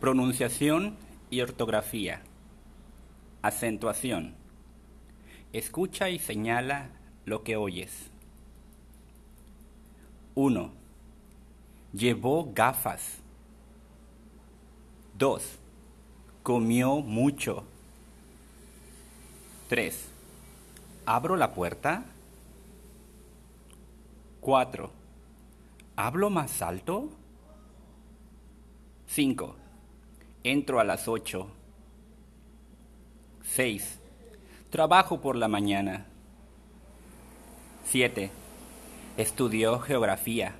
Pronunciación y ortografía. Acentuación. Escucha y señala lo que oyes. 1. Llevó gafas. 2. Comió mucho. 3. ¿Abro la puerta? 4. ¿Hablo más alto? 5. Entro a las 8. 6. Trabajo por la mañana. 7. Estudió geografía.